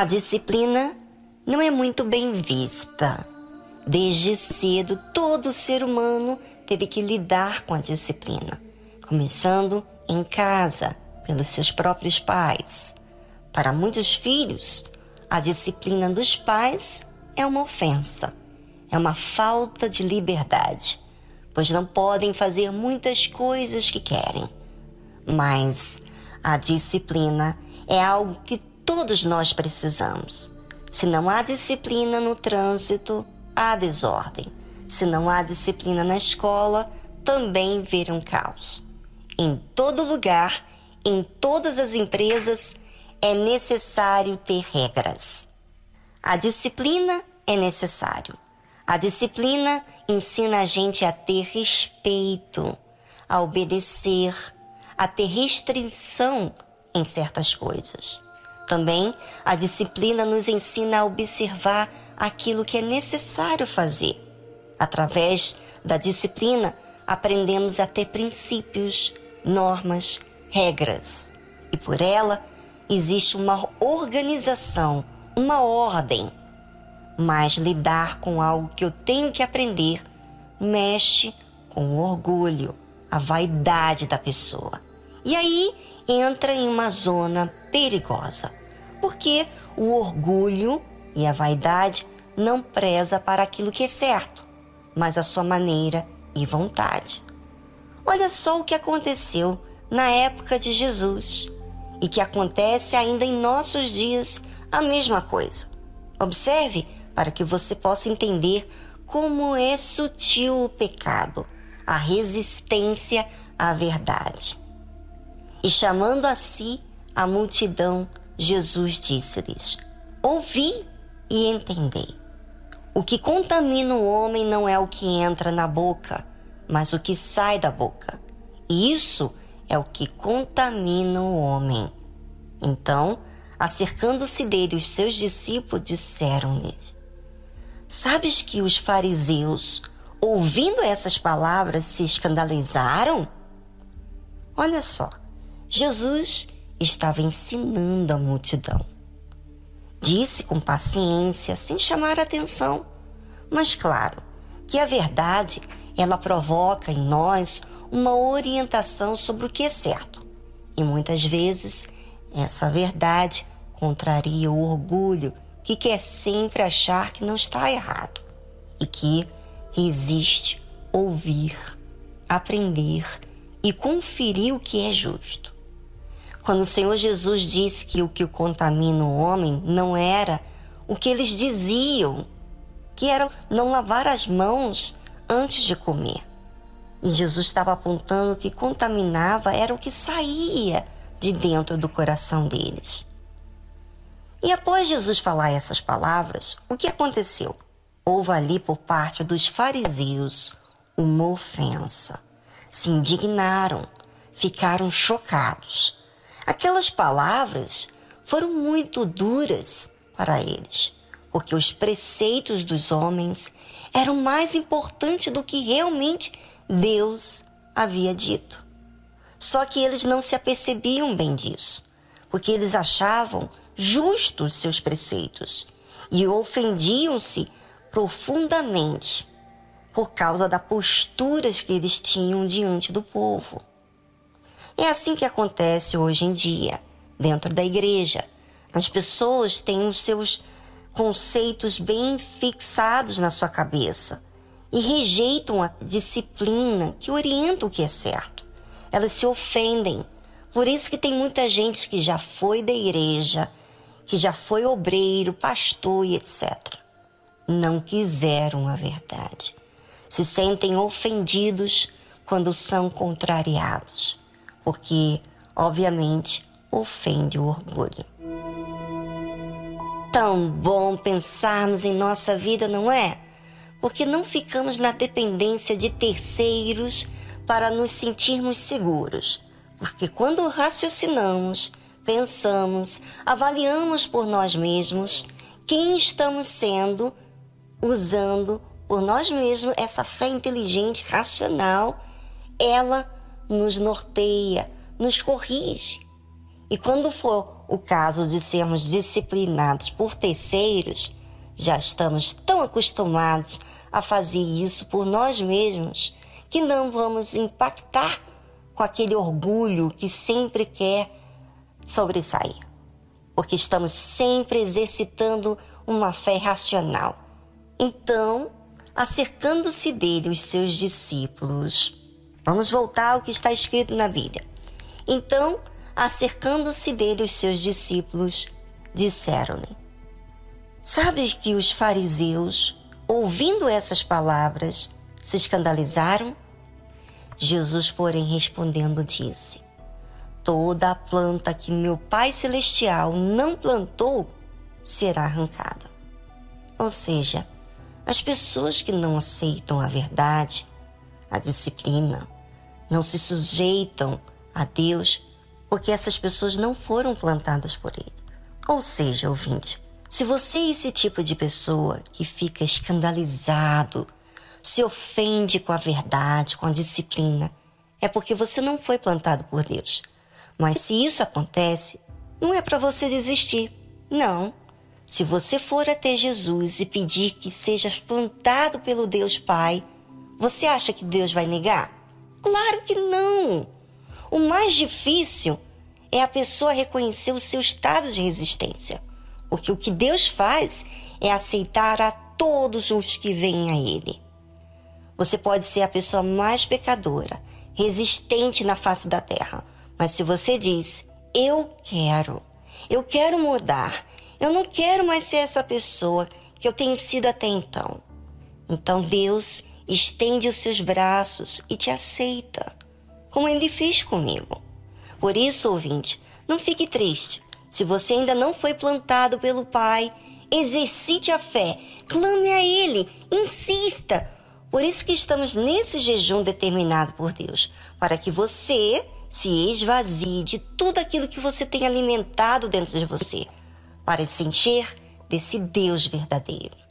A disciplina não é muito bem vista. Desde cedo, todo ser humano teve que lidar com a disciplina, começando em casa, pelos seus próprios pais. Para muitos filhos, a disciplina dos pais é uma ofensa, é uma falta de liberdade, pois não podem fazer muitas coisas que querem. Mas a disciplina é algo que todos nós precisamos. Se não há disciplina no trânsito, há desordem. Se não há disciplina na escola, também vira um caos. Em todo lugar, em todas as empresas, é necessário ter regras. A disciplina é necessário. A disciplina ensina a gente a ter respeito, a obedecer, a ter restrição em certas coisas. Também a disciplina nos ensina a observar aquilo que é necessário fazer. Através da disciplina, aprendemos a ter princípios, normas, regras. E por ela existe uma organização, uma ordem. Mas lidar com algo que eu tenho que aprender mexe com o orgulho, a vaidade da pessoa. E aí entra em uma zona perigosa, porque o orgulho e a vaidade não preza para aquilo que é certo, mas a sua maneira e vontade. Olha só o que aconteceu na época de Jesus e que acontece ainda em nossos dias a mesma coisa. Observe para que você possa entender como é sutil o pecado, a resistência à verdade. E chamando a si a multidão, Jesus disse-lhes: Ouvi e entendei. O que contamina o homem não é o que entra na boca, mas o que sai da boca. E isso é o que contamina o homem. Então, acercando-se dele, os seus discípulos disseram-lhe: Sabes que os fariseus, ouvindo essas palavras, se escandalizaram? Olha só, Jesus estava ensinando a multidão. Disse com paciência, sem chamar atenção, mas claro que a verdade ela provoca em nós uma orientação sobre o que é certo. E muitas vezes essa verdade contraria o orgulho que quer sempre achar que não está errado e que resiste ouvir, aprender e conferir o que é justo. Quando o Senhor Jesus disse que o que contamina o homem não era o que eles diziam, que era não lavar as mãos antes de comer. E Jesus estava apontando que contaminava era o que saía de dentro do coração deles. E após Jesus falar essas palavras, o que aconteceu? Houve ali por parte dos fariseus uma ofensa. Se indignaram, ficaram chocados Aquelas palavras foram muito duras para eles, porque os preceitos dos homens eram mais importantes do que realmente Deus havia dito. Só que eles não se apercebiam bem disso, porque eles achavam justos seus preceitos e ofendiam-se profundamente por causa das posturas que eles tinham diante do povo. É assim que acontece hoje em dia, dentro da igreja. As pessoas têm os seus conceitos bem fixados na sua cabeça e rejeitam a disciplina que orienta o que é certo. Elas se ofendem. Por isso que tem muita gente que já foi da igreja, que já foi obreiro, pastor e etc. Não quiseram a verdade. Se sentem ofendidos quando são contrariados porque, obviamente, ofende o orgulho. Tão bom pensarmos em nossa vida, não é? Porque não ficamos na dependência de terceiros para nos sentirmos seguros. Porque quando raciocinamos, pensamos, avaliamos por nós mesmos quem estamos sendo, usando por nós mesmos essa fé inteligente, racional, ela nos norteia, nos corrige. E quando for o caso de sermos disciplinados por terceiros, já estamos tão acostumados a fazer isso por nós mesmos que não vamos impactar com aquele orgulho que sempre quer sobressair. Porque estamos sempre exercitando uma fé racional. Então, acercando-se dele os seus discípulos. Vamos voltar ao que está escrito na Bíblia. Então, acercando-se dele os seus discípulos, disseram-lhe: Sabes que os fariseus, ouvindo essas palavras, se escandalizaram? Jesus, porém, respondendo, disse: Toda a planta que meu Pai Celestial não plantou será arrancada. Ou seja, as pessoas que não aceitam a verdade, a disciplina, não se sujeitam a Deus, porque essas pessoas não foram plantadas por Ele. Ou seja, ouvinte, se você é esse tipo de pessoa que fica escandalizado, se ofende com a verdade, com a disciplina, é porque você não foi plantado por Deus. Mas se isso acontece, não é para você desistir. Não. Se você for até Jesus e pedir que seja plantado pelo Deus Pai, você acha que Deus vai negar? Claro que não! O mais difícil é a pessoa reconhecer o seu estado de resistência. Porque o que Deus faz é aceitar a todos os que vêm a Ele. Você pode ser a pessoa mais pecadora, resistente na face da terra, mas se você diz, eu quero, eu quero mudar, eu não quero mais ser essa pessoa que eu tenho sido até então. Então Deus estende os seus braços e te aceita, como Ele fez comigo. Por isso, ouvinte, não fique triste. Se você ainda não foi plantado pelo Pai, exercite a fé, clame a Ele, insista. Por isso que estamos nesse jejum determinado por Deus, para que você se esvazie de tudo aquilo que você tem alimentado dentro de você para sentir desse Deus verdadeiro.